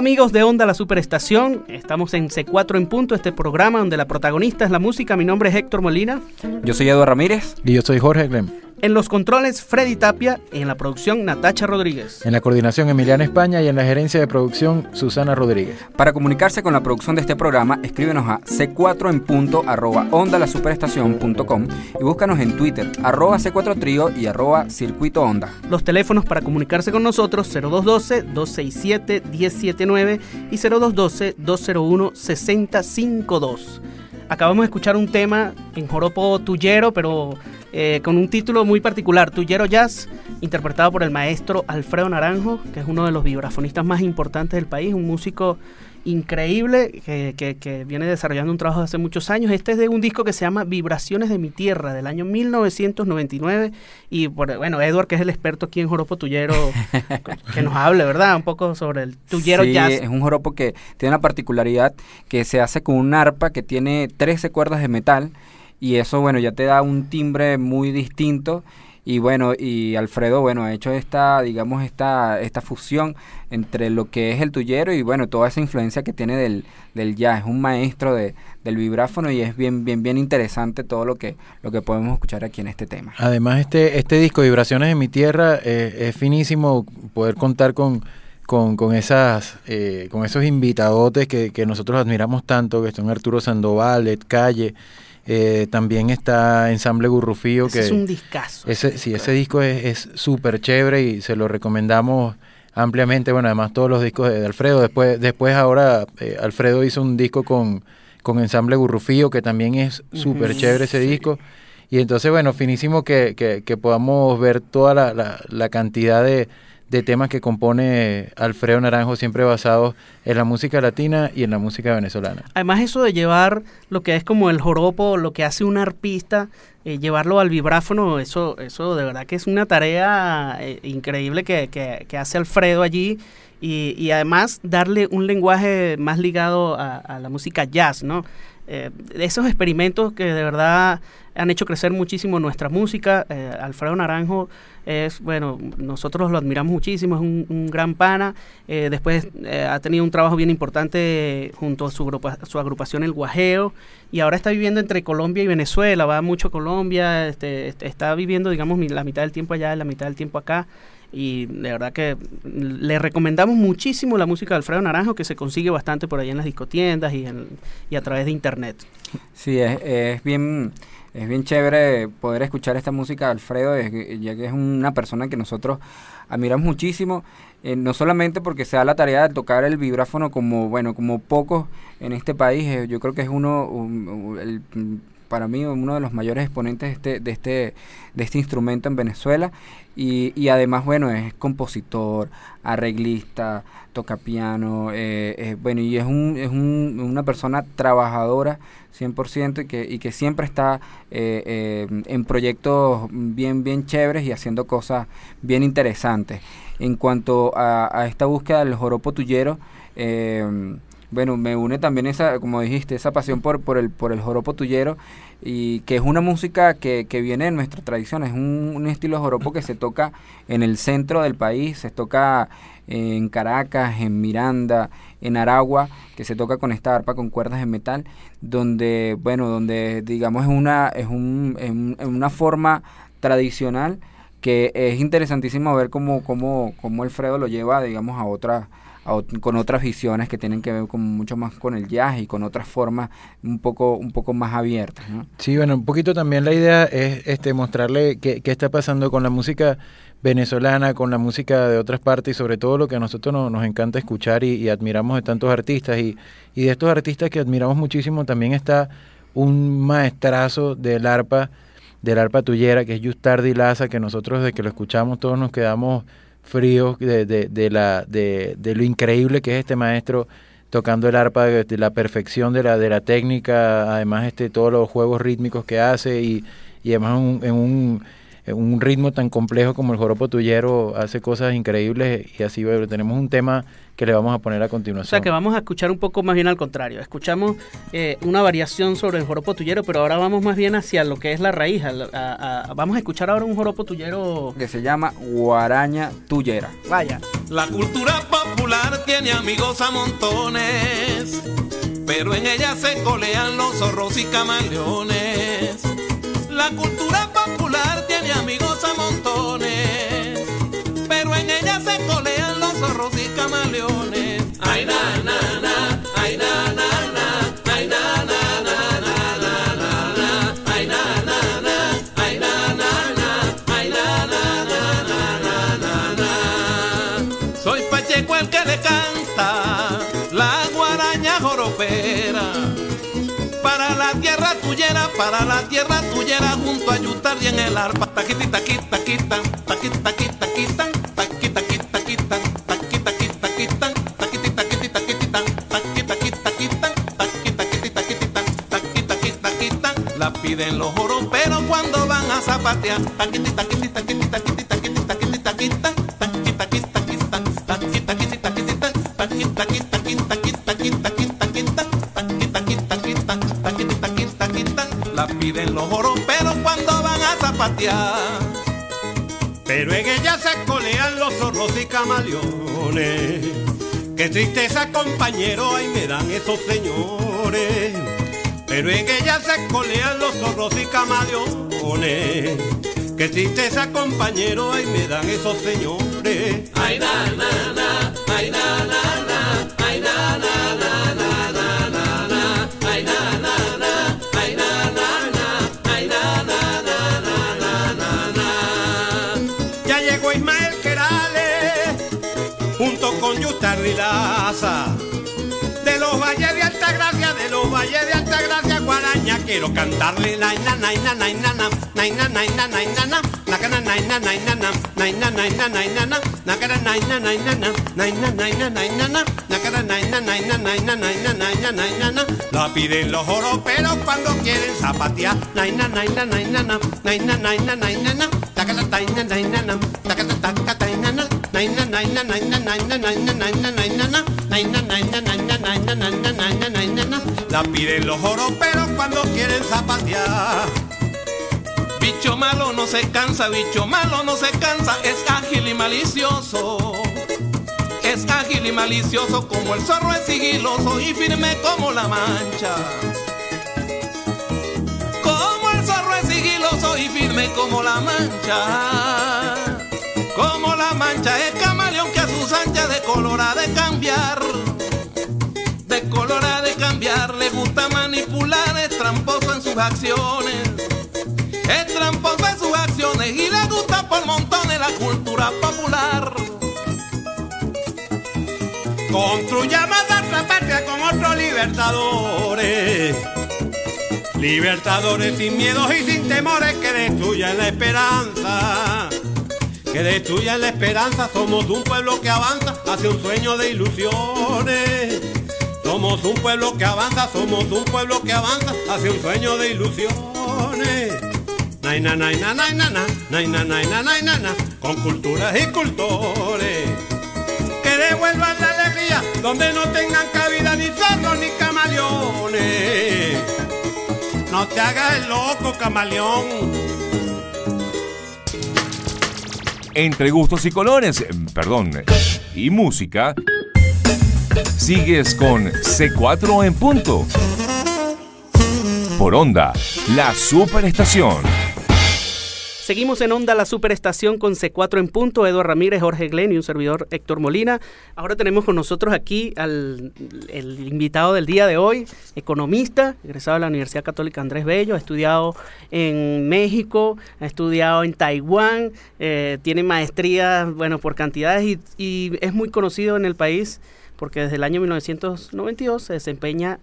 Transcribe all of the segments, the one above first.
amigos de Onda La Superestación, estamos en C4 en punto, este programa donde la protagonista es la música. Mi nombre es Héctor Molina. Yo soy Eduardo Ramírez. Y yo soy Jorge Glem. En los controles, Freddy Tapia. En la producción, Natacha Rodríguez. En la coordinación, Emiliana España. Y en la gerencia de producción, Susana Rodríguez. Para comunicarse con la producción de este programa, escríbenos a c4 en punto arroba ondalasuperestación.com y búscanos en Twitter, arroba c4 trío y arroba circuito onda. Los teléfonos para comunicarse con nosotros, 0212-267-1079 y 0212-201-6052. Acabamos de escuchar un tema en joropo tuyero, pero eh, con un título muy particular, Tuyero Jazz, interpretado por el maestro Alfredo Naranjo, que es uno de los vibrafonistas más importantes del país, un músico increíble que, viene desarrollando un trabajo hace muchos años. Este es de un disco que se llama Vibraciones de mi Tierra, del año 1999. Y bueno, Edward, que es el experto aquí en Joropo Tuyero, que nos hable, ¿verdad? Un poco sobre el Tuyero sí, Jazz. Es un joropo que tiene una particularidad que se hace con un arpa que tiene 13 cuerdas de metal y eso, bueno, ya te da un timbre muy distinto. Y bueno, y Alfredo, bueno, ha hecho esta, digamos, esta, esta fusión entre lo que es el tuyero y bueno, toda esa influencia que tiene del, del jazz. Es un maestro de, del vibráfono y es bien, bien, bien interesante todo lo que, lo que podemos escuchar aquí en este tema. Además, este, este disco, Vibraciones en mi Tierra, eh, es finísimo poder contar con, con, con esas, eh, con esos invitadotes que, que nosotros admiramos tanto, que son Arturo Sandoval, Ed Calle. Eh, también está Ensamble Gurrufío. que es un discazo. Ese, sí, ese disco es súper chévere y se lo recomendamos ampliamente. Bueno, además todos los discos de, Alfredo. Después, después ahora eh, Alfredo hizo un disco con, con Ensamble Gurrufío, que también es súper chévere ese disco. Y entonces, bueno, finísimo que, que, que podamos ver toda la, la, la cantidad de, de temas que compone Alfredo Naranjo, siempre basados en la música latina y en la música venezolana. Además eso de llevar lo que es como el joropo, lo que hace un arpista, eh, llevarlo al vibráfono, eso, eso de verdad que es una tarea eh, increíble que, que, hace Alfredo allí. Y, y, además darle un lenguaje más ligado a, la música jazz, ¿no? Eh, esos experimentos que de verdad han hecho crecer muchísimo nuestra música. Alfredo Naranjo es, bueno, nosotros lo admiramos muchísimo, es un, gran pana. Eh, después eh, ha tenido un trabajo bien importante junto a su, su agrupación El Guajeo y ahora está viviendo entre Colombia y Venezuela, va mucho a Colombia, este, este está viviendo, digamos, la mitad del tiempo allá y la mitad del tiempo acá y de verdad que le recomendamos muchísimo la música de Alfredo Naranjo que se consigue bastante por ahí en las discotiendas y, en, y a través de internet. Sí, es, es bien es bien chévere poder escuchar esta música de Alfredo, ya que es una persona que nosotros admiramos muchísimo, eh, no solamente porque se da la tarea de tocar el vibráfono como, bueno, como pocos en este país, eh, yo creo que es uno, el, para mí, uno de los mayores exponentes de este, de este, de este instrumento en Venezuela, y, y además, bueno, es compositor, arreglista, toca piano, eh, bueno, y es, un, es un, una persona trabajadora 100% y que, y que siempre está eh, eh, en proyectos bien, bien chéveres y haciendo cosas bien interesantes. En cuanto a, esta búsqueda del joropo tuyero, eh, bueno, me une también esa, como dijiste, esa pasión por, por, el, por el joropo tuyero y que es una música que, que viene de nuestra tradición, es un, un, estilo joropo que se toca en el centro del país, se toca en Caracas, en Miranda, en Aragua, que se toca con esta arpa con cuerdas de metal, donde, bueno, donde digamos es una, es un, una forma tradicional que es interesantísimo ver cómo, cómo, cómo Alfredo lo lleva, digamos, a otras con otras visiones que tienen que ver con mucho más con el jazz y con otras formas un poco un poco más abiertas sí bueno un poquito también la idea es este mostrarle qué, qué está pasando con la música venezolana, con la música de otras partes y sobre todo lo que a nosotros nos encanta escuchar y, admiramos de tantos artistas. Y, y, de estos artistas que admiramos muchísimo también está un maestrazo del arpa, del arpa tuyera, que es Justardi Laza, que nosotros desde que lo escuchamos todos nos quedamos fríos de, de, de la, de, de, lo increíble que es este maestro tocando el arpa, de, la perfección de la, de la técnica, además este, todos los juegos rítmicos que hace y, y además en un un ritmo tan complejo como el joropo tuyero hace cosas increíbles y así bueno, tenemos un tema que le vamos a poner a continuación. O sea que vamos a escuchar un poco más bien al contrario. Escuchamos eh, una variación sobre el joropo tuyero, pero ahora vamos más bien hacia lo que es la raíz. vamos a escuchar ahora un joropo tuyero que se llama guaraña tuyera. Vaya. La cultura popular tiene amigos a montones, pero en ella se colean los zorros y camaleones. La cultura popular amigos a montones, pero en ella se colean los zorros y camaleones. Para la tierra tuyera, junto a Yutar y en el arpa. Taquita, taquita, taquita, taquita, taquita, taquita, taquita, taquita, taquita, taquita, taquita, taquita, la piden los joroperos cuando van a zapatear. Taquita, taquita, taquita, zorros y camaleones. Qué tristeza, compañero, ahí me dan esos señores. Pero en ella se colean los zorros y camaleones. Qué tristeza, compañero, ahí me dan esos señores. Ay, na, na, tardilaza. Quiero cantarle la na na na na na na na na na na na na la cara na na na na na na na na na na na la cara na na na na na na na na na na na la cara na na na na na na na na na na na na la piden los joroperos cuando quieren zapatear na na na na na na na na na na na na na na la cara ta na na na na la cara ta ta ta na na na na na na na na na na na na na na na na la piden los joroperos cuando quieren zapatear. Bicho malo no se cansa, bicho malo no se cansa, es ágil y malicioso. Es ágil y malicioso como el zorro es sigiloso y firme como la mancha. Como el zorro es sigiloso y firme como la mancha. Como la mancha es camaleón que a sus anchas de color ha de cambiar. De color le gusta manipular, es tramposo en sus acciones. Es tramposo en sus acciones y le gusta por montones la cultura popular. Construyamos nuestra patria con otros libertadores. Libertadores sin miedos y sin temores que destruyan la esperanza. Que destruyan la esperanza. Somos un pueblo que avanza hacia un sueño de ilusiones. Somos un pueblo que avanza, somos un pueblo que avanza hacia un sueño de ilusiones. Nay, na, nay, na, nay, na, na, nay, na, nay, na, nay, na, na, con culturas y cultores que devuelvan la alegría donde no tengan cabida ni zorros ni camaleones. No te hagas el loco, camaleón. Entre gustos y colores, perdón, y música, sigues con C4 en punto. Por onda, la superestación. Seguimos en Onda, la superestación con C4 en punto. Eduardo Ramírez, Jorge Glenn y un servidor Héctor Molina. Ahora tenemos con nosotros aquí al invitado del día de hoy, economista, egresado de la Universidad Católica Andrés Bello, ha estudiado en México, ha estudiado en Taiwán, eh, tiene maestría, bueno, por cantidades y es muy conocido en el país porque desde el año 1992 se desempeña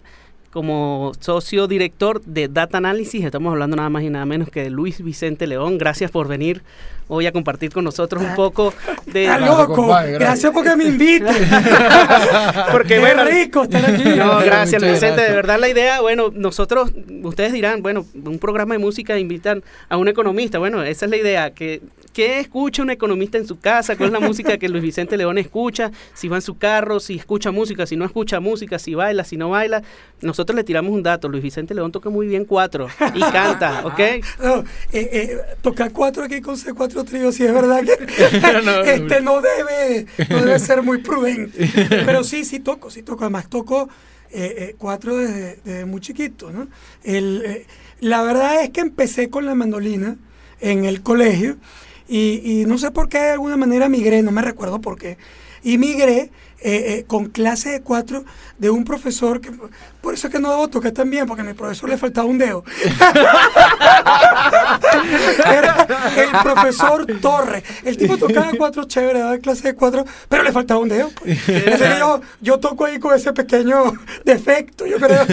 como socio director de Data Analysis. Estamos hablando nada más y nada menos que de Luis Vicente León. Gracias por venir hoy a compartir con nosotros un poco de... ¡Está loco! Gracias porque me inviten. porque Qué bueno, rico estar aquí. No, gracias, Luis Vicente. De verdad, la idea, bueno, nosotros, ustedes dirán, bueno, un programa de música invitan a un economista. Bueno, esa es la idea, que ¿qué escucha un economista en su casa? ¿Cuál es la música que Luis Vicente León escucha? Si va en su carro, si escucha música, si no escucha música, si baila, si no baila. Nosotros le tiramos un dato. Luis Vicente León toca muy bien cuatro y canta, ¿ok? No, eh, eh, tocar cuatro aquí con C4 trío, sí es verdad que este no debe, no debe ser muy prudente. Pero sí, sí toco, sí toco. Además toco eh, eh, cuatro desde, desde muy chiquito, ¿no? El, eh, la verdad es que empecé con la mandolina en el colegio y, y no sé por qué de alguna manera migré, no me recuerdo por qué. Y migré eh, eh, con clase de cuatro de un profesor que por eso es que no debo tocar tan bien porque a mi profesor le faltaba un dedo. Era el profesor Torres el tipo tocaba cuatro chévere daba clase de cuatro pero le faltaba un dedo pues. Yo, yo toco ahí con ese pequeño defecto yo creo.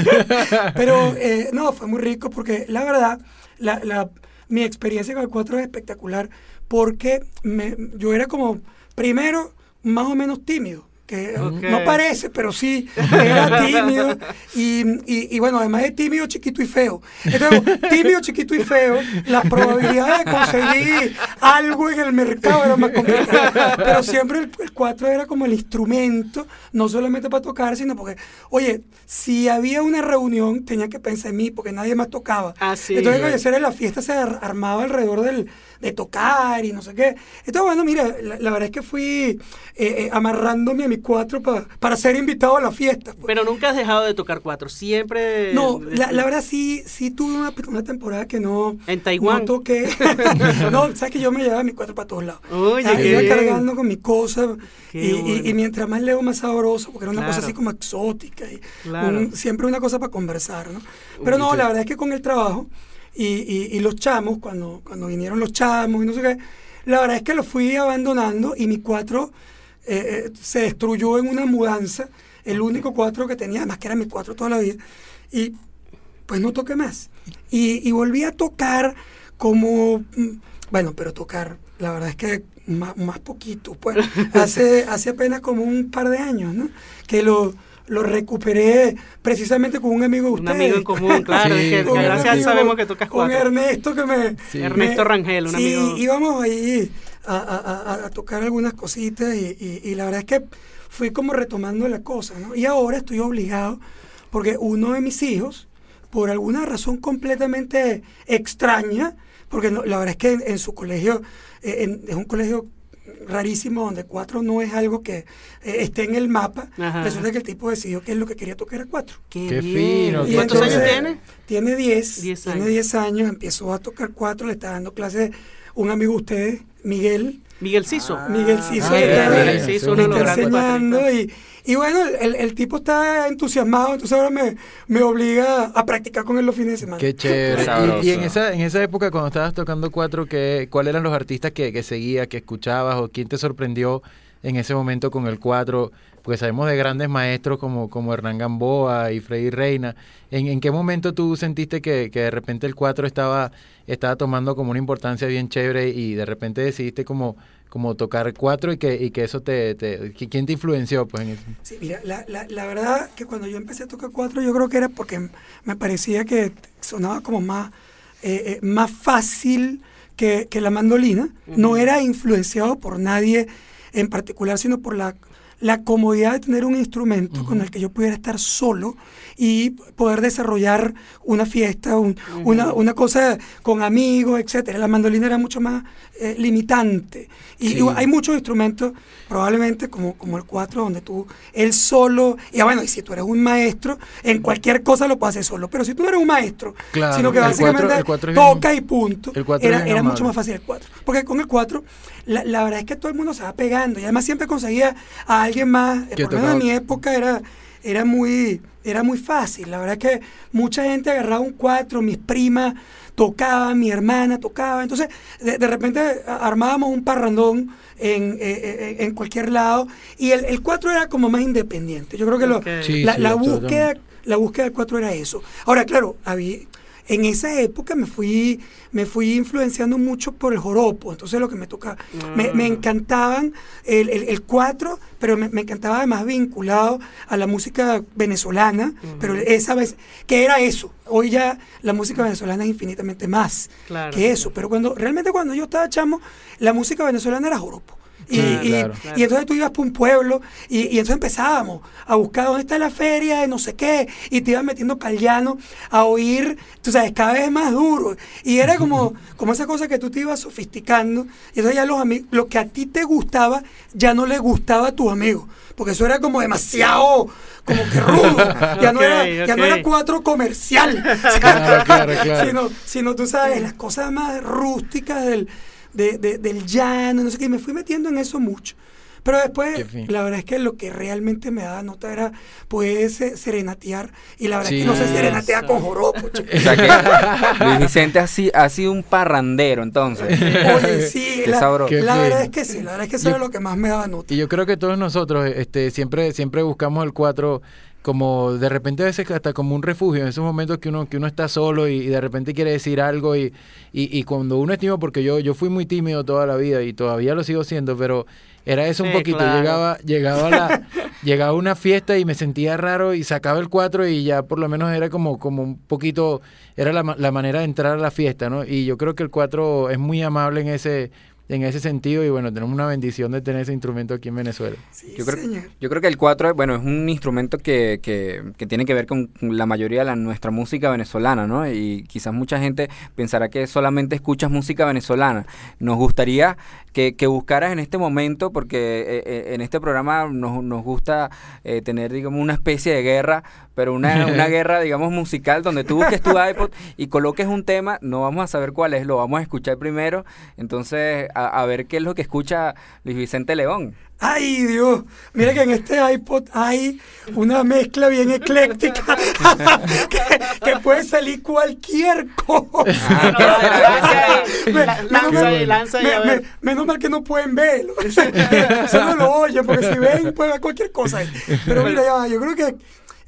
Pero eh, no fue muy rico porque la verdad la, la- mi experiencia con el cuatro es espectacular porque me- yo era como primero más o menos tímido que no parece, pero sí, era tímido. Y, y- y bueno, además de tímido, chiquito y feo. Entonces, tímido, chiquito y feo, las probabilidades de conseguir algo en el mercado eran más complicadas. Pero siempre el, el cuatro era como el instrumento, no solamente para tocar, sino porque, oye, si había una reunión, tenía que pensar en mí, porque nadie más tocaba. Ah. Entonces, oye, era la fiesta se ar- armaba alrededor del, de tocar y no sé qué. Entonces, bueno, mira, la, la verdad es que fui eh, eh, amarrándome a mi cuatro pa- para ser invitado a la fiesta. pues. Pero nunca has dejado de tocar cuatro, siempre... No, la, la verdad sí, sí tuve una, una temporada que no, En Taiwán. no toqué. no, sabes que yo me llevaba mi cuatro para todos lados. Oye, Ah, iba bien. cargando con mi cosa Qué y, y- bueno. y mientras más leo más sabroso, porque era una cosa así como exótica y Claro. un- siempre una cosa para conversar, ¿no? Pero no, la verdad es que con el trabajo y, y- y los chamos, cuando, cuando vinieron los chamos y no sé qué, la verdad es que los fui abandonando y mi cuatro eh, eh, se destruyó en una mudanza, el único cuatro que tenía, además que era mi cuatro toda la vida, y pues no toqué más. Y, y volví a tocar como, mm, bueno, pero tocar, la verdad es que más, más poquito, pues, hace, hace apenas como un par de años, ¿no? Que lo, lo recuperé precisamente con un amigo de Un ustedes. amigo en común, claro. Sí, es que con un gracias a él amigo- sabemos que tocas Con cuatro. Ernesto que me... Sí. Ernesto Rangel, un sí, amigo. íbamos ahí a, a- a- a tocar algunas cositas y, y- y la verdad es que fui como retomando la cosa, ¿no? Y ahora estoy obligado porque uno de mis hijos, por alguna razón completamente extraña, porque no- la verdad es que en, en su colegio, eh, en- es un colegio rarísimo donde cuatro no es algo que eh, esté en el mapa, Ajá. resulta que el tipo decidió que lo que quería tocar era cuatro. Qué fino, ¿Y ¿Cuántos años chévere. tiene? Tiene 10, Diez tiene años. 10 años, empezó a tocar cuatro, le está dando clases un amigo de ustedes, Miguel, Miguel Ciso. Miguel Ciso, Ah, le qué está, bien. le Ciso, está enseñando y, y bueno, el, el tipo está entusiasmado, entonces ahora me, me obliga a practicar con él los fines de semana. Qué chévere. Y, y en esa en esa época cuando estabas tocando cuatro, ¿qué, ¿cuáles eran los artistas que, que seguías, que escuchabas o quién te sorprendió en ese momento con el cuatro? Porque sabemos de grandes maestros como, como Hernán Gamboa y Freddy Reina. ¿En, en qué momento tú sentiste que, que de repente el cuatro estaba, estaba tomando como una importancia bien chévere y de repente decidiste como, como tocar cuatro y que, y que eso te, te... ¿Quién te influenció? pues en eso? Sí, mira, la, la, la verdad que cuando yo empecé a tocar cuatro, yo creo que era porque me parecía que sonaba como más, eh, eh, más fácil que, que la mandolina. No era influenciado por nadie en particular, sino por la, la comodidad de tener un instrumento con el que yo pudiera estar solo y poder desarrollar una fiesta, un- una, una cosa con amigos, etcétera. La mandolina era mucho más eh, limitante. Y, Sí. y hay muchos instrumentos, probablemente como, como el cuatro, donde tú, él solo, y ah, bueno, y si tú eres un maestro, en cualquier cosa lo puedes hacer solo. Pero si tú no eres un maestro, Claro, sino que cuatro- básicamente cuatro toca y punto, cuatro era, era mucho más fácil el 4. Porque con el 4, la, la verdad es que todo el mundo se va pegando. Y además siempre conseguía a alguien más. eh, por lo menos en mi época era, era, muy, era muy fácil. La verdad es que mucha gente agarraba un 4, mis primas tocaban, mi hermana tocaba. Entonces, de, de repente armábamos un parrandón en, eh, eh, en cualquier lado. Y el, el 4 era como más independiente. Yo creo que lo-. Sí, la, sí, la búsqueda la búsqueda del cuatro era eso. Ahora, claro, había, en esa época me fui, me fui influenciando mucho por el joropo, entonces lo que me toca, me, me, encantaban el, el, el cuatro, pero me, me, encantaba además vinculado a la música venezolana, -huh. pero esa vez, que era eso, hoy ya la música venezolana es infinitamente más claro, que eso, pero cuando realmente cuando yo estaba chamo, la música venezolana era joropo. Y, claro, y, claro. y, entonces tú ibas por un pueblo y, y, entonces empezábamos a buscar dónde está la feria de no sé qué y te ibas metiendo para el llano a oír, tú sabes, cada vez más duro. Y era como, como esa cosa que tú te ibas sofisticando y entonces ya los amigos, lo que a ti te gustaba ya no le gustaba a tus amigos. Porque eso era como demasiado, como que rudo. Ya, no, era, okay. ya no era cuatro comercial. claro, sino, sino, tú sabes, las cosas más rústicas del, de, de, del llano, no sé qué, y me fui metiendo en eso mucho. Pero después, la verdad es que lo que realmente me daba nota era poder serenatear. Y la verdad sí, es que no se serenatea eso. con joropo. O sea que Luis Vicente ha, ha sido un parrandero, entonces. Oye, sí, la, la verdad es que sí, la verdad es que eso yo, era lo que más me daba nota. Y yo creo que todos nosotros este, siempre, siempre buscamos el 4 como de repente a veces hasta como un refugio en esos momentos que uno que uno está solo y, y de repente quiere decir algo y, y, y, cuando uno es tímido porque yo yo fui muy tímido toda la vida y todavía lo sigo siendo pero era eso un poquito claro. llegaba llegaba a la llegaba a una fiesta y me sentía raro y sacaba el 4 y ya por lo menos era como como un poquito era la, la manera de entrar a la fiesta no y yo creo que el 4 es muy amable en ese en ese sentido y bueno, tenemos una bendición de tener ese instrumento aquí en Venezuela. Sí, yo, creo, yo creo que el 4, bueno, es un instrumento que, que, que, tiene que ver con la mayoría de la, nuestra música venezolana, ¿no? Y quizás mucha gente pensará que solamente escuchas música venezolana. Nos gustaría que, que buscaras en este momento, porque eh, eh, en este programa nos, nos gusta eh, tener, digamos, una especie de guerra, pero una, una guerra, digamos, musical, donde tú busques tu iPod y coloques un tema, no vamos a saber cuál es, lo vamos a escuchar primero, entonces a, a ver qué es lo que escucha Luis Vicente León. ¡Ay, Dios! Mira que en este iPod hay una mezcla bien ecléctica que, que, puede salir cualquier cosa. Menos mal que no pueden verlo. Solo lo oyen, porque si ven, puede ver cualquier cosa. Pero mira, ya, yo creo que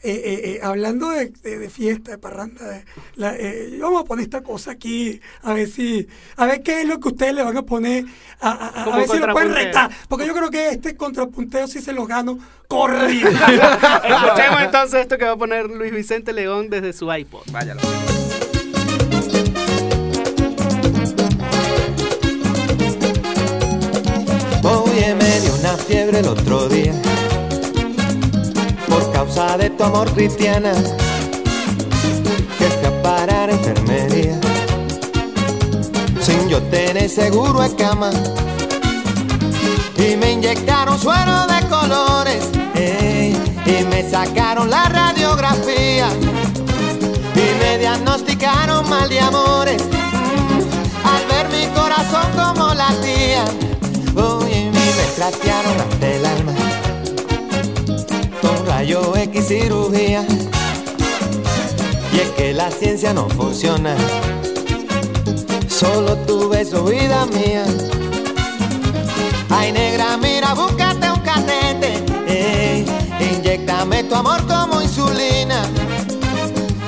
eh, eh, eh, hablando de, de, de, fiesta, de parranda, de la, eh, vamos a poner esta cosa aquí, a ver si, a ver qué es lo que ustedes le van a poner, a, a, a ver si lo pueden retar, porque yo creo que este contrapunteo sí se lo gano corrido. Escuchemos entonces esto que va a poner Luis Vicente León desde su iPod. Váyalo. Oye, me dio una fiebre el otro día por causa de tu amor cristiana que fui a parar enfermería. Sin yo tener seguro de cama y me inyectaron suero de colores ey, y me sacaron la radiografía y me diagnosticaron mal de amores. Al ver mi corazón como latía Uy, me trastearon ante el alma cirugía. Y es que la ciencia no funciona. Solo tu beso, vida mía. Ay, negra, mira, búscate un catete. Ey, inyectame tu amor como insulina.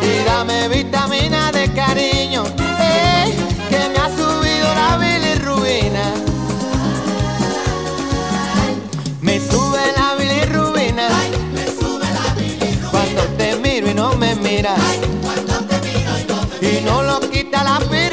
Y dame vitamina de cariño. Y no lo quita la aspirina.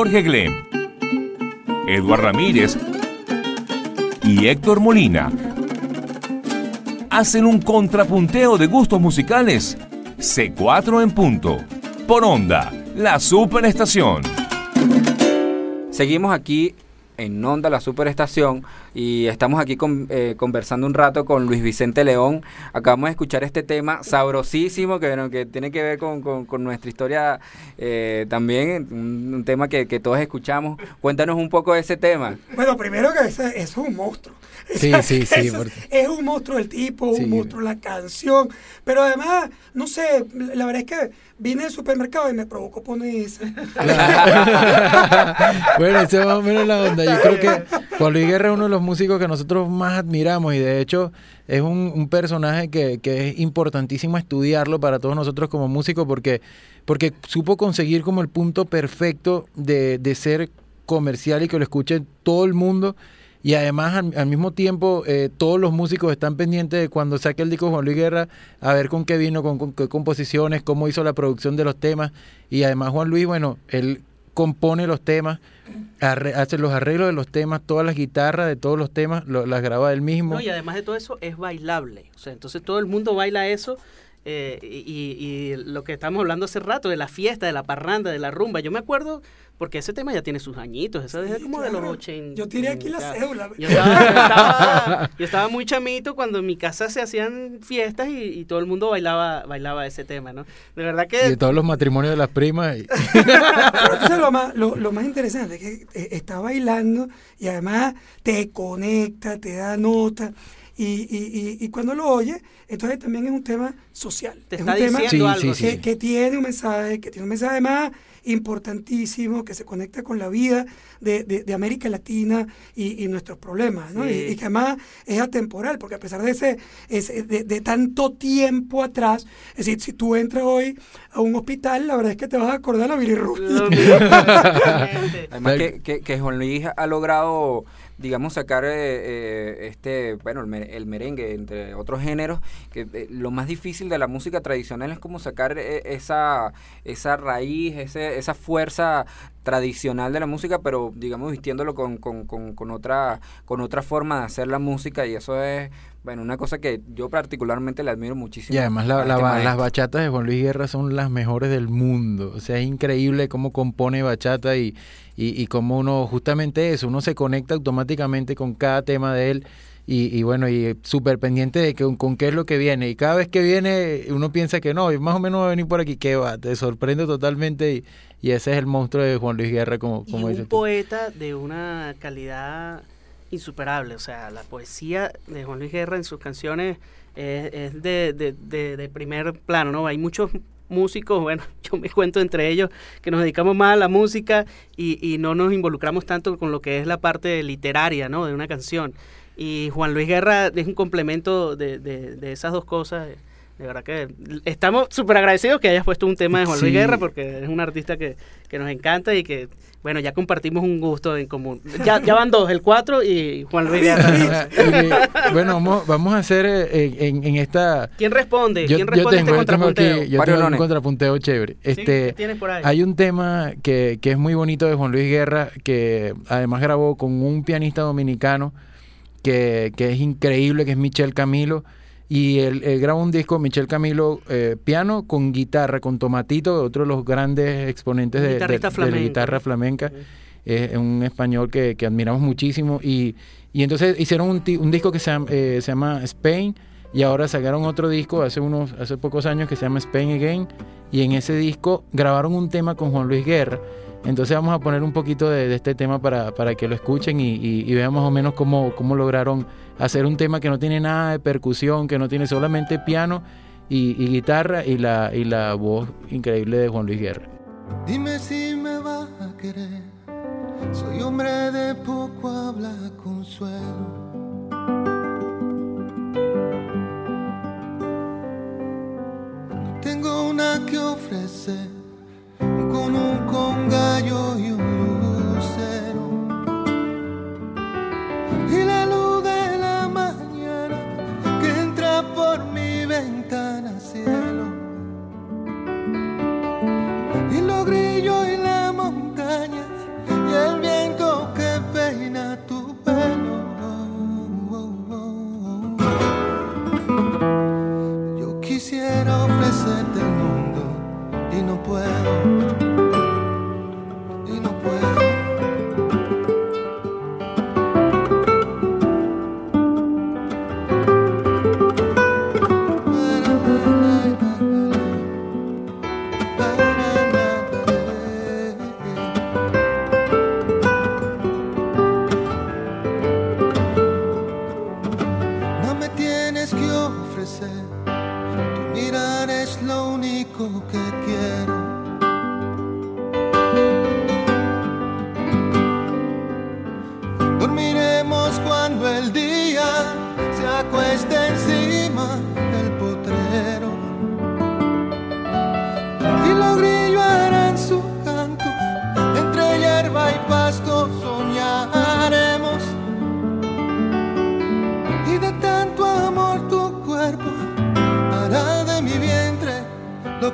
Jorge Glem, Eduard Ramírez y Héctor Molina hacen un contrapunteo de gustos musicales. C4 en punto. Por onda, la superestación. Seguimos aquí en Onda, la superestación, y estamos aquí con- eh, conversando un rato con Luis Vicente León. Acabamos de escuchar este tema sabrosísimo que, bueno, que tiene que ver con, con- con nuestra historia eh, también, un, un tema que, que todos escuchamos. Cuéntanos un poco de ese tema. Bueno, primero que eso es un monstruo. Sí, sí, sí, porque- Es un monstruo el tipo, Sí. un monstruo la canción. Pero además, no sé, la verdad es que vine al supermercado y me provocó poner ese. bueno, esa es más o menos la onda. Yo creo que Juan Luis Guerra es uno de los músicos que nosotros más admiramos y de hecho es un, un personaje que, que es importantísimo estudiarlo para todos nosotros como músicos porque, porque supo conseguir como el punto perfecto de, de ser comercial y que lo escuche todo el mundo. Y además, al, mismo tiempo, eh, todos los músicos están pendientes de cuando saque el disco Juan Luis Guerra, a ver con qué vino, con, qué composiciones, cómo hizo la producción de los temas. Y además, Juan Luis, bueno, él compone los temas, hace los arreglos de los temas, todas las guitarras de todos los temas, lo- las graba él mismo. No, y además de todo eso es bailable. O sea, entonces todo el mundo baila eso. Eh, y, y lo que estamos hablando hace rato, de la fiesta, de la parranda, de la rumba. Yo me acuerdo, porque ese tema ya tiene sus añitos, eso desde Sí, como de los claro. 80. Yo tiré aquí la cédula. Yo estaba, yo estaba- yo estaba muy chamito cuando en mi casa se hacían fiestas y, y todo el mundo bailaba bailaba ese tema, ¿no? De verdad y de que... todos los matrimonios de las primas. y- Pero entonces lo más, lo, lo más interesante es que eh, está bailando y además te conecta, te da nota. Y, y, y, y cuando lo oyes, entonces también es un tema social. Te es está un tema diciendo Sí, algo. sí, que, sí. que tiene un mensaje, que tiene un mensaje además importantísimo, que se conecta con la vida de, de- de América Latina y, y nuestros problemas, ¿no? Sí. Y, y que además es atemporal, porque a pesar de ese, ese- de, de tanto tiempo atrás, es decir, si tú entras hoy a un hospital, la verdad es que te vas a acordar de la bilirrubina. Exactamente. Además que, que, que Juan Luis ha logrado, digamos, sacar eh, eh, este, bueno, el, mer- el merengue, entre otros géneros, que eh, lo más difícil de la música tradicional es como sacar eh, esa, esa raíz, ese, esa fuerza tradicional de la música, pero digamos vistiéndolo con, con, con, con otra con otra forma de hacer la música y eso es, bueno, una cosa que yo particularmente le admiro muchísimo. Y además la- este las bachatas de Juan Luis Guerra son las mejores del mundo. O sea, es increíble cómo compone bachata y, y, y cómo uno, justamente eso, uno se conecta automáticamente con cada tema de él. Y, y bueno, y súper pendiente de que, con qué es lo que viene. Y cada vez que viene, uno piensa que no, y más o menos va a venir por aquí, que va, te sorprende totalmente. Y, y ese es el monstruo de Juan Luis Guerra, como, y como un tú. poeta de una calidad insuperable. O sea, la poesía de Juan Luis Guerra en sus canciones es, es de, de- de- de primer plano, ¿no? Hay muchos músicos, bueno, yo me cuento entre ellos, que nos dedicamos más a la música y, y no nos involucramos tanto con lo que es la parte literaria, ¿no? De una canción. Y Juan Luis Guerra es un complemento de, de- de esas dos cosas. De verdad que estamos súper agradecidos que hayas puesto un tema de Juan Luis Sí. Guerra porque es un artista que, que nos encanta y que, bueno, ya compartimos un gusto en común. Ya, ya van dos, el cuatro y Juan Luis Guerra. Bueno, vamos, vamos a hacer eh, en, en esta... ¿Quién responde? Yo, ¿Quién yo responde tengo, este yo tengo contrapunteo? aquí, yo tengo un contrapunteo chévere. ¿Sí? Este, ¿Qué tienes por ahí? Hay un tema que, que es muy bonito de Juan Luis Guerra, que además grabó con un pianista dominicano que, que es increíble, que es Michel Camilo. Y él, él grabó un disco, Michel Camilo, eh, piano con guitarra, con Tomatito, otro de los grandes exponentes de, de- guitarrista de la guitarra flamenca. Es un español que, que admiramos muchísimo. Y, y entonces hicieron un, un disco que se llama, eh, se llama Spain. Y ahora sacaron otro disco hace unos hace pocos años que se llama Spain Again. Y en ese disco grabaron un tema con Juan Luis Guerra. Entonces vamos a poner un poquito de, este tema para, para que lo escuchen y, y- y vean más o menos cómo, cómo lograron hacer un tema que no tiene nada de percusión, que no tiene solamente piano y, guitarra y la, y la voz increíble de Juan Luis Guerra. Dime si me vas a querer. Soy hombre de poco habla consuelo. Tengo una que ofrecer con un congallo y un lucero. Y la luz de la mañana que entra por mi ventana cielo. Y los grillos y la montaña y el viento que peina tu pelo. Yo quisiera ofrecerte el mundo y no puedo.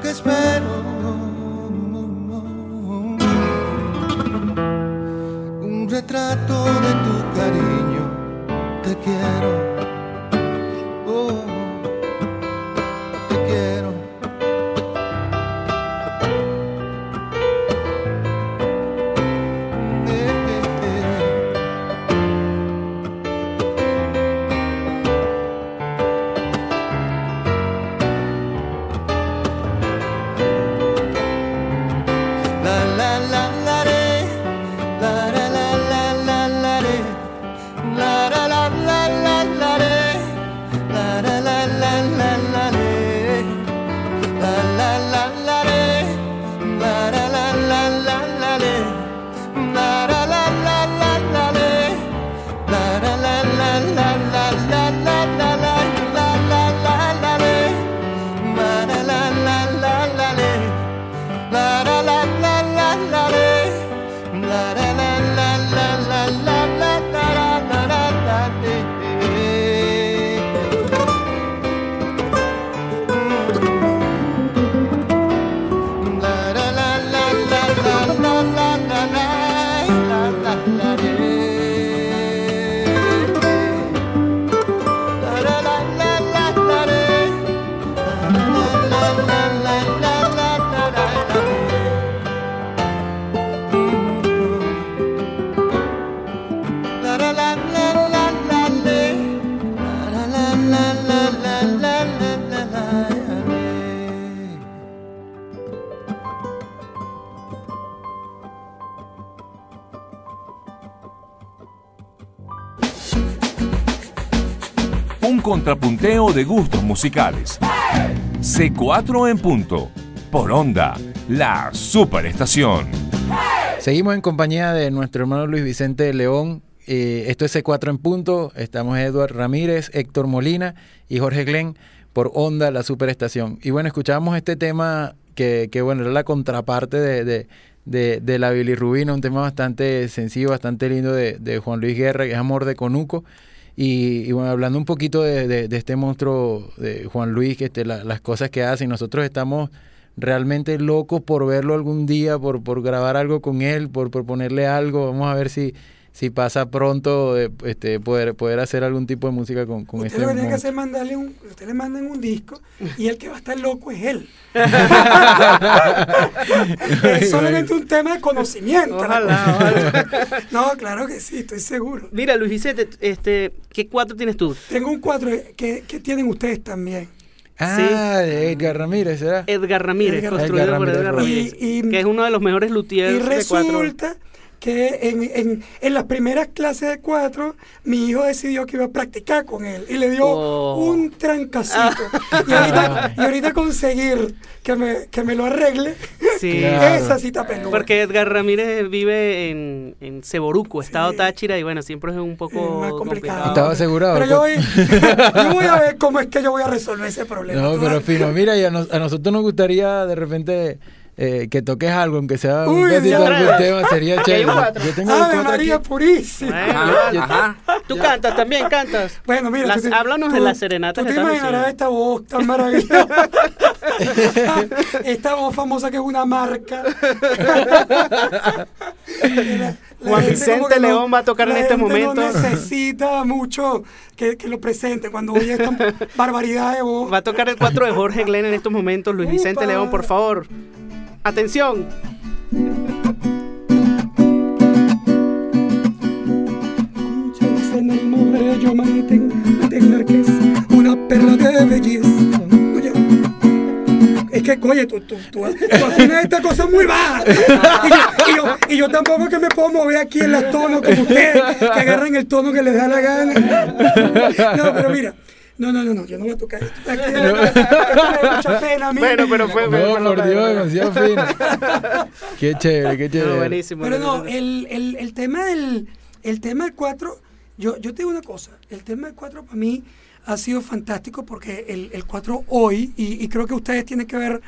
darkest battle. da da de gustos musicales. C4 en punto. Por onda, la superestación. Seguimos en compañía de nuestro hermano Luis Vicente León. Eh, esto es C4 en punto. Estamos Eduard Ramírez, Héctor Molina y Jorge Glenn por Onda, la superestación. Y bueno, escuchamos este tema que, que bueno, era la contraparte de, de, de, de la bilirrubina, un tema bastante sencillo, bastante lindo de, de Juan Luis Guerra, que es Amor de Conuco. Y, y bueno, hablando un poquito de, de- de este monstruo de Juan Luis, que este, la- las cosas que hace, y nosotros estamos realmente locos por verlo algún día, por, por grabar algo con él, por proponerle algo. Vamos a ver si, si pasa pronto eh, este, poder, poder hacer algún tipo de música con, con Usted este lo que tiene que hacer es mandarle un, usted le mandan un disco y el que va a estar loco es él. es solamente un tema de conocimiento. Ojalá, ojalá. No, claro que sí, estoy seguro. Mira, Luis Vicente, este, ¿qué cuatro tienes tú? Tengo un cuadro que, que tienen ustedes también. Ah, de Edgar Ramírez, ¿será? Edgar Ramírez, Edgar construido por Ramírez Edgar. Ramírez, Y- y- que es uno de los mejores Y luthiers de cuatro. Que en, en, en las primeras clases de cuatro, mi hijo decidió que iba a practicar con él y le dio Oh. un trancacito. y, ahorita, y ahorita conseguir que me, que me lo arregle, Sí. Claro. esa cita penuda. Porque Edgar Ramírez vive en, en Ceboruco, estado Táchira, y bueno, siempre es un poco Es más complicado. complicado. Estaba asegurado. Pero yo pues. voy, yo voy a ver cómo es que yo voy a resolver ese problema. No, pero fino. Mira, y a, nos- a nosotros nos gustaría de repente eh, que toques algo, aunque sea un pedacito de algún tema, sería chévere. Yo tengo ¡Ave cuatro María aquí. Purísima! Bueno, Ajá. Tú cantas también, cantas. Bueno, mira, Las- tú háblanos de tú- la serenata Tú que te imaginarás esta voz tan maravillosa. esta voz famosa que es una marca. La- la Juan Vicente León va a tocar en este momento. No necesita mucho que, que lo presente cuando oye esta barbaridad de voz. Va a tocar el 4 de Jorge Glenn en estos momentos. Luis Vicente. León, por favor. Atención. En el yo mantengo es una perla de belleza. Oye, es que, oye, tú, tú, tú, tú afinas esta cosa muy baja. Y yo, y, yo, y yo tampoco que me puedo mover aquí en los tonos como ustedes, que agarran el tono que les da la gana. No, pero mira. No, no, no, no, yo no voy a tocar esto. Aquí, esto me mucha pena. Bueno, pero fue. No, fue- por Dios, demasiado fino. Qué chévere, qué No, chévere. buenísimo. Pero no, el, el, el tema del el tema del 4, yo, yo te digo una cosa, el tema del 4 para mí ha sido fantástico porque el, el 4 hoy, y, y creo que ustedes tienen que ver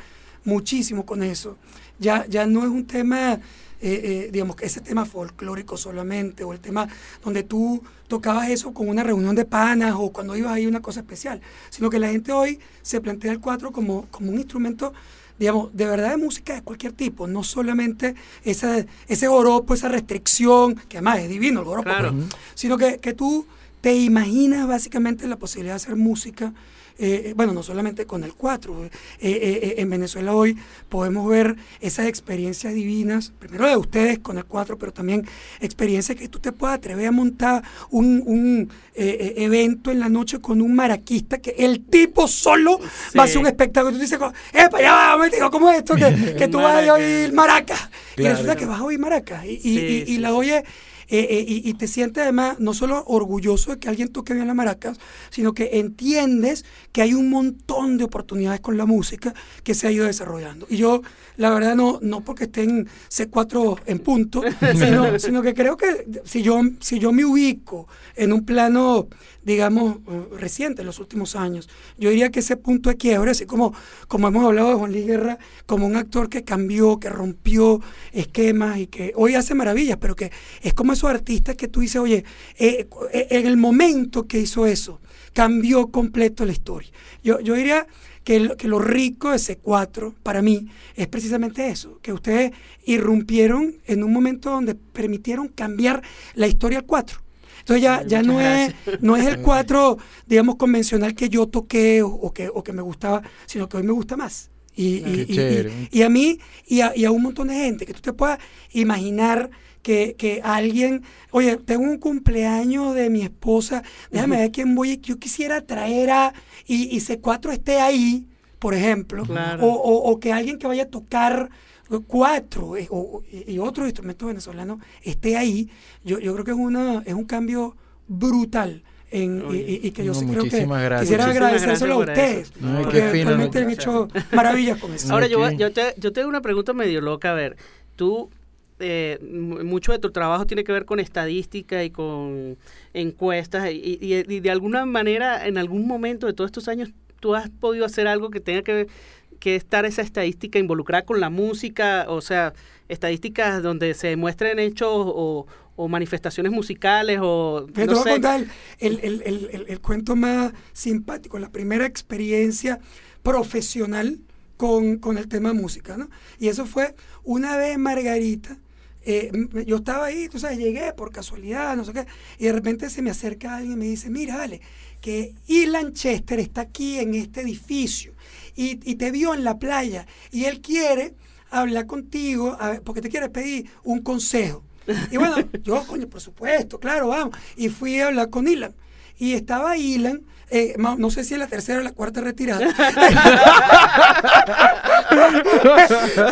muchísimo con eso, ya, ya no es un tema, eh, eh, digamos, que ese tema folclórico solamente, o el tema donde tú tocabas eso con una reunión de panas o cuando ibas ahí una cosa especial, sino que la gente hoy se plantea el 4 como, como un instrumento digamos, de verdad de música de cualquier tipo, no solamente esa, ese joropo, esa restricción, que además es divino el joropo, Claro. pero- sino que, que tú te imaginas básicamente la posibilidad de hacer música, eh, eh, bueno, no solamente con el 4, eh, eh, eh, en Venezuela hoy podemos ver esas experiencias divinas, primero de ustedes con el 4, pero también experiencias que tú te puedas atrever a montar un, un, eh, evento en la noche con un maraquista, que el tipo solo va a hacer un espectáculo. Y tú dices, ¡epa, ya va, me digo, ¿cómo es esto? Que, que tú vas a oír maracas. Y Claro. resulta que vas a oír maracas. Y, y- Sí, y- y sí, la oyes eh, eh, y, y te sientes además no solo orgulloso de que alguien toque bien las maracas, sino que entiendes que hay un montón de oportunidades con la música que se ha ido desarrollando. Y yo, la verdad, no, no porque esté en C4 en punto, sino, sino que creo que si yo, si yo me ubico en un plano, digamos, eh, reciente, en los últimos años, yo diría que ese punto de quiebre, así como, como hemos hablado de Juan Luis Guerra, como un actor que cambió, que rompió esquemas y que hoy hace maravillas, pero que es como esos artistas que tú dices, oye, eh, eh, en el momento que hizo eso, cambió completo la historia. Yo, yo diría que, lo- que lo rico de C4 para mí es precisamente eso, que ustedes irrumpieron en un momento donde permitieron cambiar la historia al 4. Entonces ya, ya no, es, no es el 4, digamos, convencional que yo toqué o, o que, o que me gustaba, sino que hoy me gusta más. Y, y- Qué y- chévere. y- y a mí y a, y a un montón de gente, que tú te puedas imaginar que, que alguien, oye, tengo un cumpleaños de mi esposa, déjame ver quién voy, yo quisiera traer a, y, y C4 esté ahí, por ejemplo, Claro. o, o- o que alguien que vaya a tocar cuatro eh, o- y otros instrumentos venezolanos esté ahí, yo, yo creo que es, una, es un cambio brutal. En, y- Oye. y, y que yo No, sí creo que muchísimas gracias. quisiera agradecérselo a ustedes, No, porque fino, realmente ¿no? han hecho maravillas con eso. Ahora, yo, Ok. yo, te, yo tengo una pregunta medio loca. A ver, tú, eh, mu- mucho de tu trabajo tiene que ver con estadística y con encuestas. Y, y- y de alguna manera, en algún momento de todos estos años, tú has podido hacer algo que tenga que ver que estar esa estadística involucrada con la música, o sea, estadísticas donde se muestren hechos o, o manifestaciones musicales o Te no voy a sé. contar el, el- el- el- el cuento más simpático, la primera experiencia profesional con, con el tema música, ¿no? Y eso fue una vez Margarita, eh, yo estaba ahí, tú sabes, llegué por casualidad, no sé qué, y de repente se me acerca alguien y me dice, mira, vale, que Ilan Chester está aquí en este edificio y, y te vio en la playa y él quiere hablar contigo a ver, porque te quiere pedir un consejo. Y bueno, yo, coño, por supuesto, claro, vamos. Y fui a hablar con Ilan. Y estaba Ilan, eh, no sé si es la tercera o la cuarta retirada.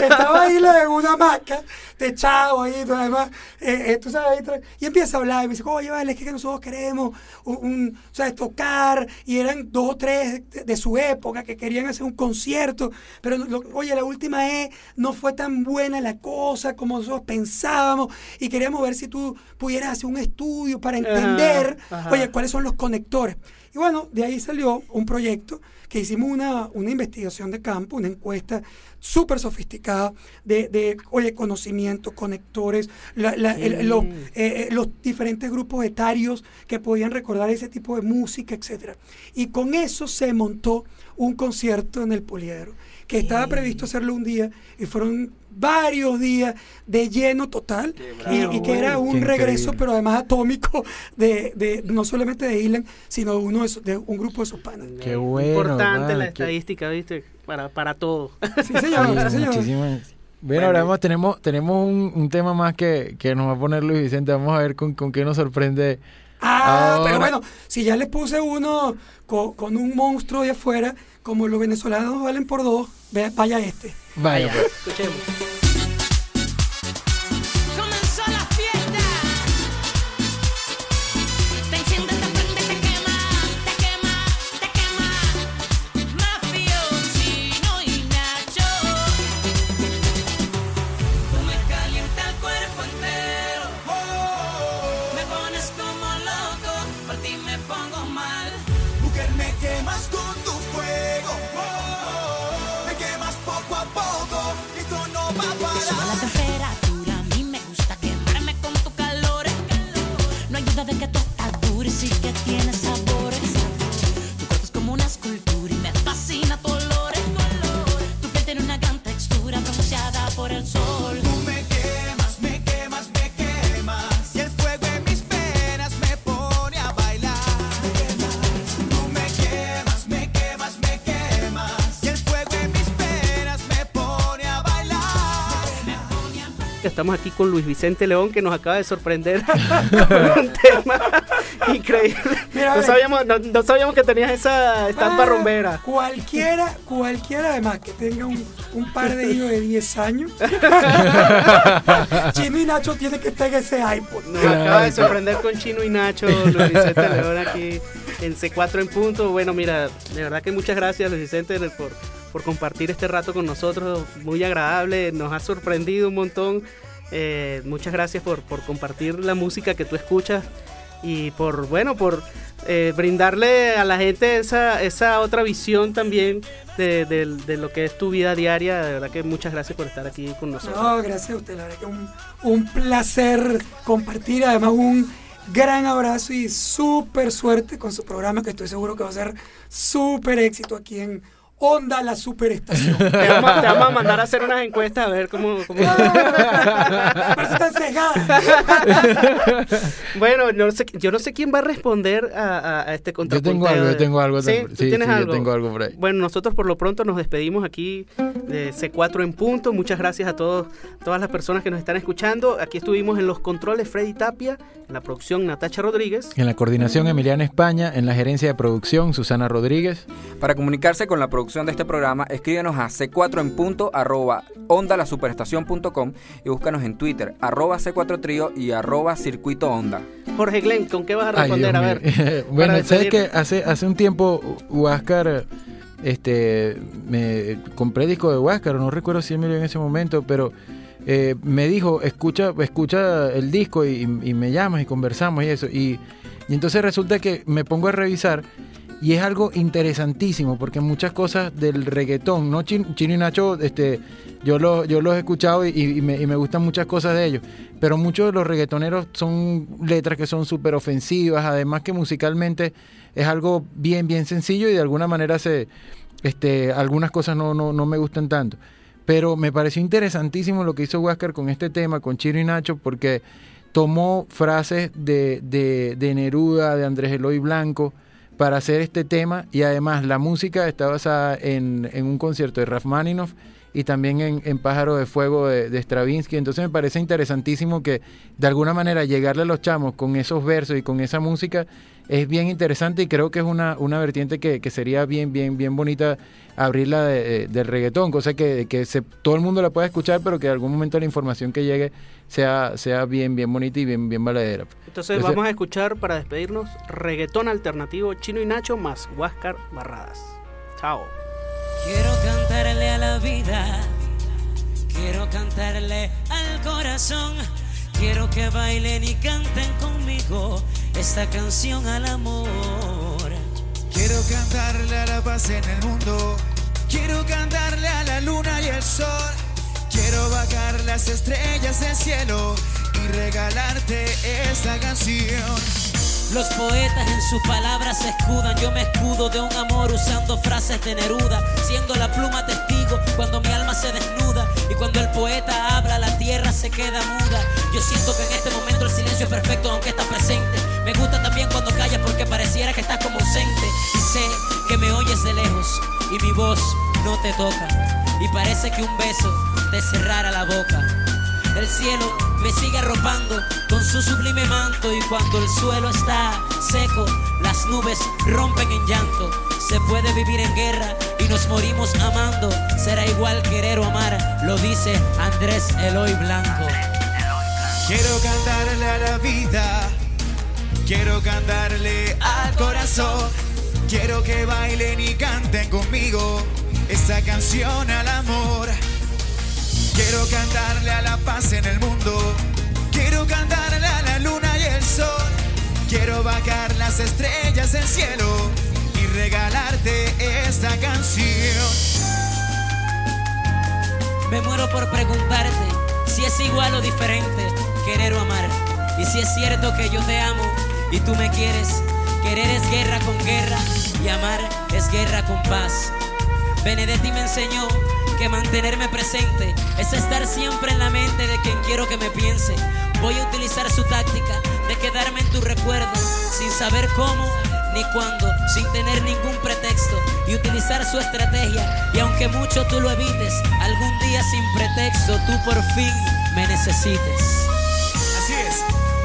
estaba Ilan en una hamaca, techado ahí, tú además, eh, eh, tú sabes, ahí y empieza a hablar, y me dice, oye, vale, es que nosotros queremos un, un, ¿sabes? tocar, y eran dos o tres de, de su época que querían hacer un concierto, pero, lo- oye, la última vez no fue tan buena la cosa como nosotros pensábamos, y queríamos ver si tú pudieras hacer un estudio para entender, ajá. oye, cuáles son los conectores. Y bueno, de ahí salió un proyecto que hicimos una, una investigación de campo, una encuesta súper sofisticada de, de, oye, conocimiento, conectores, la- la- el- lo- eh, eh, los diferentes grupos etarios que podían recordar ese tipo de música, etcétera. Y con eso se montó un concierto en el Poliedro, que estaba previsto hacerlo un día y fueron varios días de lleno total y, y que era un Qué regreso increíble. pero además atómico de, de no solamente de Ilan sino de uno de, su- de un grupo de sus panas Qué bueno, Importante vale, la qué- estadística, ¿viste? Para, para todo. sí señor, sí, Sí, señor. muchísimas. Bueno, ahora vamos, tenemos, tenemos un, un tema más que, que nos va a poner Luis Vicente. Vamos a ver con, con qué nos sorprende. Ah, pero Ahora- bueno, si ya les puse uno co- con, un monstruo de afuera, como los venezolanos valen por dos, vaya este. Vaya, pues. Escuchemos. Estamos aquí con Luis Vicente León que nos acaba de sorprender con un tema increíble. Mira, no, sabíamos, no, no sabíamos que tenías esa estampa Ah, rumbera. Cualquiera, cualquiera además que tenga un, un par de hijos de 10 años, Chino y Nacho tiene que estar en ese iPod. Nos acaba de sorprender con Chino y Nacho, Luis Vicente León aquí en C4 en punto. Bueno, mira, de verdad que muchas gracias Luis Vicente por, por compartir este rato con nosotros. Muy agradable, nos ha sorprendido un montón. Eh, muchas gracias por, por compartir la música que tú escuchas y por, bueno, por eh, brindarle a la gente esa, esa otra visión también de, de- lo que es tu vida diaria. De verdad que muchas gracias por estar aquí con nosotros. No, gracias a usted, la verdad que un, un placer compartir, además un gran abrazo y súper suerte con su programa que estoy seguro que va a ser súper éxito aquí en Onda la Superestación. Te vamos, te vamos a mandar a hacer unas encuestas a ver cómo... cómo-. Bueno, no sé, yo no sé quién va a responder a, a- a este Yo contrapunteo. tengo algo, yo tengo algo. ¿Sí? ¿Tú Sí, tienes sí, yo algo? tengo algo por ahí. Bueno, nosotros por lo pronto nos despedimos aquí de C4 en punto. Muchas gracias a todos, todas las personas que nos están escuchando. Aquí estuvimos en los controles Freddy Tapia, en la producción Natacha Rodríguez. En la coordinación Emiliana España, en la gerencia de producción Susana Rodríguez. Para comunicarse con la producción de este programa, escríbenos a c4 en punto arroba ondalasuperestación.com y búscanos en Twitter arroba c4 trío y arroba circuito onda. Jorge Glenn, ¿con qué vas a responder? A ver. bueno, sabes que hace, hace un tiempo Huáscar, este, me compré disco de Huáscar, no recuerdo si Emilio en ese momento, pero eh, me dijo, escucha, escucha el disco y, y me llamas y conversamos y eso. Y, y entonces resulta que me pongo a revisar y es algo interesantísimo porque muchas cosas del reggaetón, ¿no? Chin- Chino y Nacho, este, yo, lo, yo los he escuchado y, y me, y me gustan muchas cosas de ellos, pero muchos de los reggaetoneros son letras que son súper ofensivas, además que musicalmente es algo bien, bien sencillo y de alguna manera se, este, algunas cosas no, no, no me gustan tanto. Pero me pareció interesantísimo lo que hizo Huáscar con este tema, con Chino y Nacho, porque tomó frases de, de, de Neruda, de Andrés Eloy Blanco, para hacer este tema. Y además la música está basada en, en un concierto de Rachmaninoff y también en, en Pájaro de Fuego de, de Stravinsky. Entonces me parece interesantísimo que de alguna manera llegarle a los chamos con esos versos y con esa música es bien interesante y creo que es una, una vertiente que, que sería bien, bien, bien bonita abrirla de- de- del reggaetón, cosa que, que se- todo el mundo la pueda escuchar, pero que en algún momento la información que llegue sea, sea bien, bien bonita y bien, bien valedera. Entonces vamos a escuchar para despedirnos reggaetón alternativo Chino y Nacho más Huáscar Barradas. Chao. Quiero cantarle a la vida, quiero cantarle al corazón, quiero que bailen y canten conmigo esta canción al amor. Quiero cantarle a la paz en el mundo. Quiero cantarle a la luna y el sol. Quiero bajar las estrellas del cielo y regalarte esta canción. Los poetas en sus palabras se escudan, yo me escudo de un amor usando frases de Neruda, siendo la pluma testigo cuando mi alma se desnuda y cuando el poeta habla la tierra se queda muda. Yo siento que en este momento el silencio es perfecto aunque está presente. Me gusta también cuando callas porque pareciera que estás como ausente y sé que me oyes de lejos y mi voz no te toca y parece que un beso te cerrara la boca. El cielo me sigue arropando su sublime manto y cuando el suelo está seco, las nubes rompen en llanto. Se puede vivir en guerra y nos morimos amando. Será igual querer o amar, lo dice Andrés Eloy Blanco. Quiero cantarle a la vida. Quiero cantarle al corazón. Quiero que bailen y canten conmigo esta canción al amor. Quiero cantarle a la paz en el mundo. Quiero cantarle a la luna y el sol. Quiero bajar las estrellas del cielo y regalarte esta canción. Me muero por preguntarte si es igual o diferente querer o amar. Y si es cierto que yo te amo y tú me quieres. Querer es guerra con guerra y amar es guerra con paz. Benedetti me enseñó que mantenerme presente es estar siempre en la mente de quien quiero que me piense. Voy a utilizar su táctica de quedarme en tu recuerdo sin saber cómo ni cuándo, sin tener ningún pretexto y utilizar su estrategia. Y aunque mucho tú lo evites, algún día sin pretexto tú por fin me necesites. Así es.